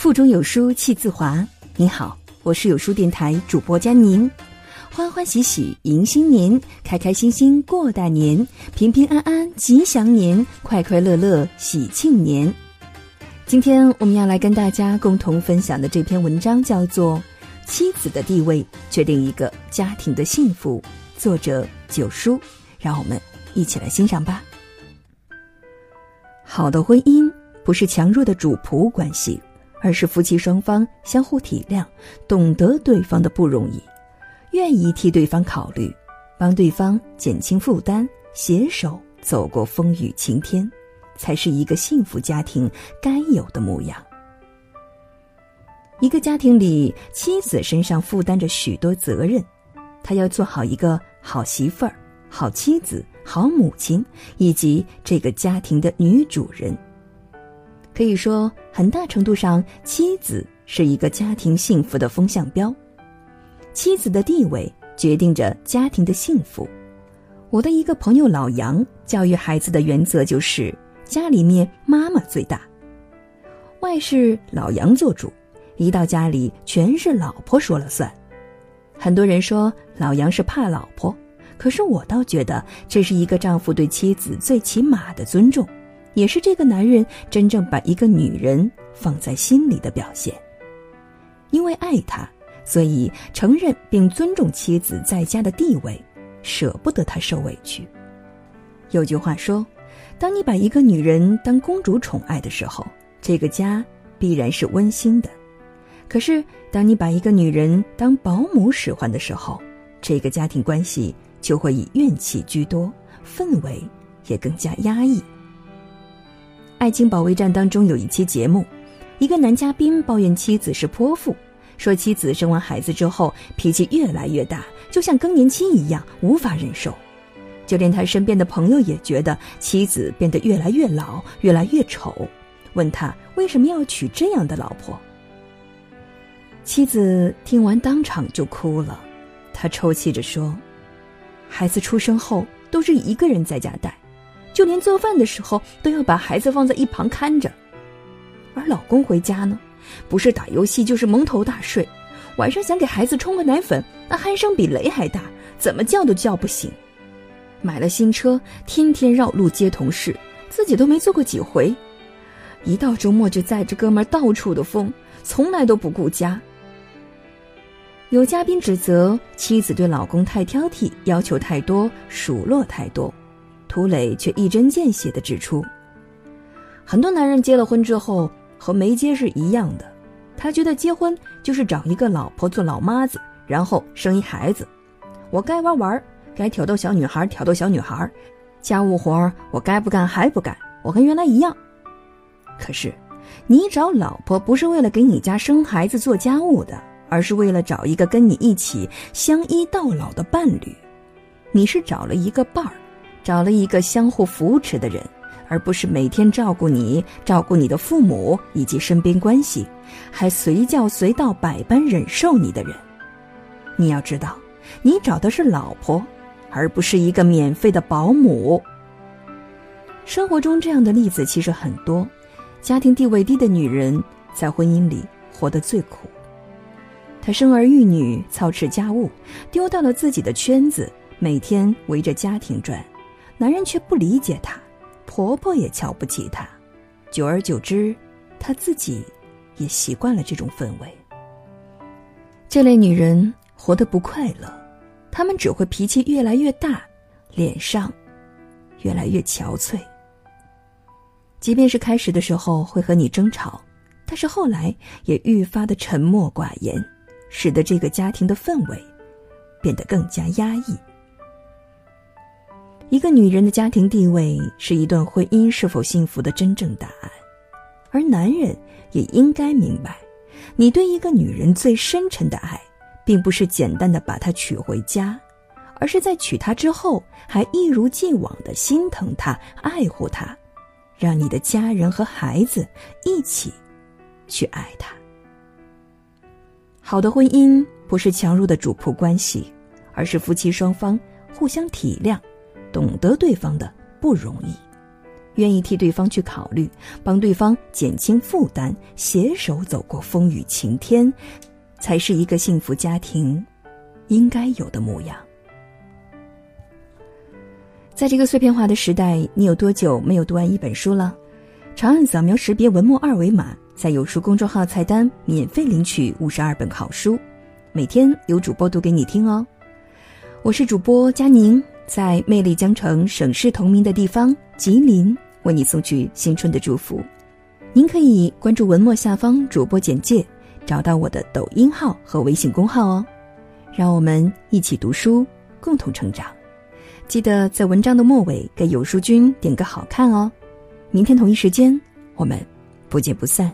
腹中有书气自华。您好，我是有书电台主播佳宁。欢欢喜喜迎新年，开开心心过大年，平平安安吉祥年，快快乐乐喜庆年。今天我们要来跟大家共同分享的这篇文章叫做《妻子的地位决定一个家庭的幸福》，作者九叔。让我们一起来欣赏吧。好的婚姻不是强弱的主仆关系。而是夫妻双方相互体谅，懂得对方的不容易，愿意替对方考虑，帮对方减轻负担，携手走过风雨晴天，才是一个幸福家庭该有的模样。一个家庭里，妻子身上负担着许多责任，她要做好一个好媳妇儿、好妻子、好母亲，以及这个家庭的女主人。可以说，很大程度上，妻子是一个家庭幸福的风向标。妻子的地位决定着家庭的幸福。我的一个朋友老杨，教育孩子的原则就是家里面妈妈最大，外事老杨做主，一到家里全是老婆说了算。很多人说老杨是怕老婆，可是我倒觉得这是一个丈夫对妻子最起码的尊重。也是这个男人真正把一个女人放在心里的表现。因为爱她，所以承认并尊重妻子在家的地位，舍不得她受委屈。有句话说：“当你把一个女人当公主宠爱的时候，这个家必然是温馨的；可是当你把一个女人当保姆使唤的时候，这个家庭关系就会以怨气居多，氛围也更加压抑。”《爱情保卫战》当中有一期节目，一个男嘉宾抱怨妻子是泼妇，说妻子生完孩子之后脾气越来越大，就像更年期一样无法忍受。就连他身边的朋友也觉得妻子变得越来越老，越来越丑，问他为什么要娶这样的老婆。妻子听完当场就哭了，她抽泣着说：“孩子出生后都是一个人在家带。”就连做饭的时候都要把孩子放在一旁看着，而老公回家呢，不是打游戏就是蒙头大睡，晚上想给孩子冲个奶粉，那鼾声比雷还大，怎么叫都叫不醒。买了新车，天天绕路接同事，自己都没坐过几回，一到周末就载着哥们到处的疯，从来都不顾家。有嘉宾指责妻子对老公太挑剔，要求太多，数落太多。涂磊却一针见血地指出，很多男人结了婚之后和没结是一样的，他觉得结婚就是找一个老婆做老妈子，然后生一孩子。我该玩玩，该挑逗小女孩挑逗小女孩，家务活我该不干还不干，我跟原来一样。可是，你找老婆不是为了给你家生孩子做家务的，而是为了找一个跟你一起相依到老的伴侣。你是找了一个伴儿。找了一个相互扶持的人，而不是每天照顾你、照顾你的父母以及身边关系，还随叫随到、百般忍受你的人。你要知道，你找的是老婆，而不是一个免费的保姆。生活中这样的例子其实很多，家庭地位低的女人在婚姻里活得最苦。她生儿育女、操持家务，丢掉了自己的圈子，每天围着家庭转。男人却不理解她，婆婆也瞧不起她，久而久之，她自己也习惯了这种氛围。这类女人活得不快乐，她们只会脾气越来越大，脸上越来越憔悴。即便是开始的时候会和你争吵，但是后来也愈发的沉默寡言，使得这个家庭的氛围变得更加压抑。一个女人的家庭地位是一段婚姻是否幸福的真正答案，而男人也应该明白，你对一个女人最深沉的爱，并不是简单的把她娶回家，而是在娶她之后还一如既往的心疼她、爱护她，让你的家人和孩子一起去爱她。好的婚姻不是强弱的主仆关系，而是夫妻双方互相体谅。懂得对方的不容易，愿意替对方去考虑，帮对方减轻负担，携手走过风雨晴天，才是一个幸福家庭应该有的模样。在这个碎片化的时代，你有多久没有读完一本书了？长按扫描识别文末二维码，在有书公众号菜单免费领取五十二本好书，每天有主播读给你听哦。我是主播佳宁，在魅力江城、省市同名的地方吉林，为你送去新春的祝福。您可以关注文末下方主播简介，找到我的抖音号和微信公号哦。让我们一起读书，共同成长。记得在文章的末尾给有书君点个好看哦。明天同一时间，我们不见不散。